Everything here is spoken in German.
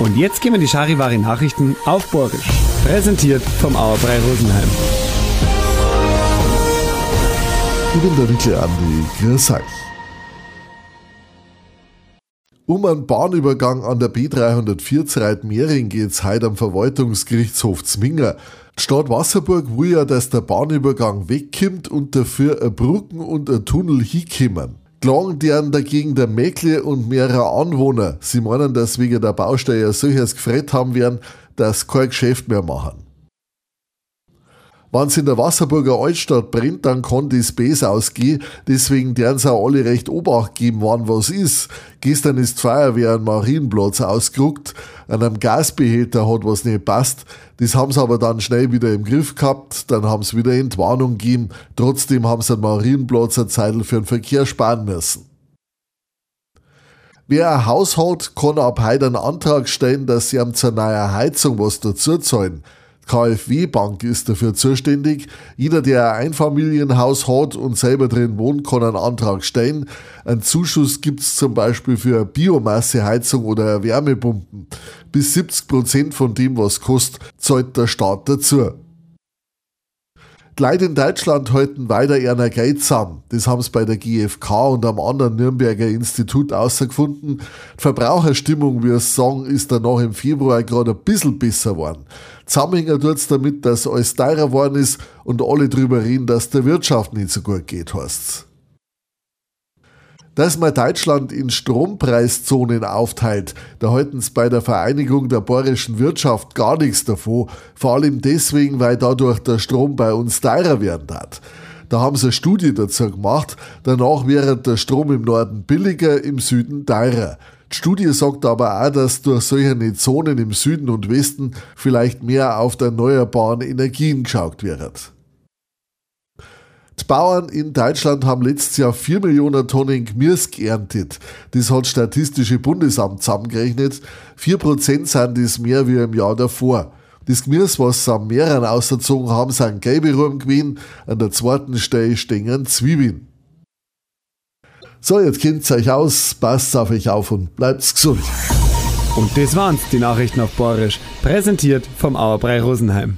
Und jetzt gehen wir die Charivari Nachrichten auf Borgisch. Präsentiert vom Auerbrei Rosenheim. Um einen Bahnübergang an der B340 Reitmering geht es heute am Verwaltungsgerichtshof Zminger. Die Stadt Wasserburg will ja, dass der Bahnübergang wegkommt und dafür eine Brücken und ein Tunnel hinkommen. Klagen deren dagegen der Mäkle und mehrere Anwohner. Sie meinen, dass wegen der Baustelle solches gefret haben werden, dass kein Geschäft mehr machen. Wenn es in der Wasserburger Altstadt brennt, dann kann das besser ausgehen. Deswegen deren auch alle recht Obacht geben, wann was ist. Gestern ist die Feuerwehr am Marienplatz ausgerückt. An einem Gasbehälter hat was nicht passt. Das haben sie aber dann schnell wieder im Griff gehabt. Dann haben sie wieder Entwarnung gegeben. Trotzdem haben sie am Marienplatz eine Zeit für den Verkehr sparen müssen. Wer ein Haus hat, kann ab heute einen Antrag stellen, dass sie ihm zur neuen Heizung was dazu zahlen. KfW Bank ist dafür zuständig. Jeder, der ein Einfamilienhaus hat und selber drin wohnt, kann einen Antrag stellen. Ein Zuschuss gibt es zum Beispiel für Biomasseheizung oder Wärmepumpen. Bis 70 Prozent von dem, was kostet, zahlt der Staat dazu. Leute in Deutschland halten weiter eher Geld zusammen. Das haben sie bei der GfK und am anderen Nürnberger Institut herausgefunden. Die Verbraucherstimmung, wie es sagen, ist danach im Februar gerade ein bisschen besser geworden. Zusammenhängen tut es damit, dass alles teurer geworden ist und alle drüber reden, dass der Wirtschaft nicht so gut geht, heißt's. Dass man Deutschland in Strompreiszonen aufteilt, da halten sie bei der Vereinigung der bayerischen Wirtschaft gar nichts davon, vor allem deswegen, weil dadurch der Strom bei uns teurer werden hat. Da haben sie eine Studie dazu gemacht, danach wäre der Strom im Norden billiger, im Süden teurer. Die Studie sagt aber auch, dass durch solche Zonen im Süden und Westen vielleicht mehr auf der erneuerbaren Energien geschaut wird. Bauern in Deutschland haben letztes Jahr 4 Millionen Tonnen Gemüse geerntet. Das hat Statistische Bundesamt zusammengerechnet. 4% sind das mehr wie im Jahr davor. Das Gemüse, was sie am Meeren ausgezogen haben, sind gelbe Rum gewesen. An der zweiten Stelle stehen Zwiebeln. So, jetzt kennt ihr euch aus, passt auf euch auf und bleibt gesund. Und das waren's, die Nachrichten auf Borisch. Präsentiert vom Auerbrei Rosenheim.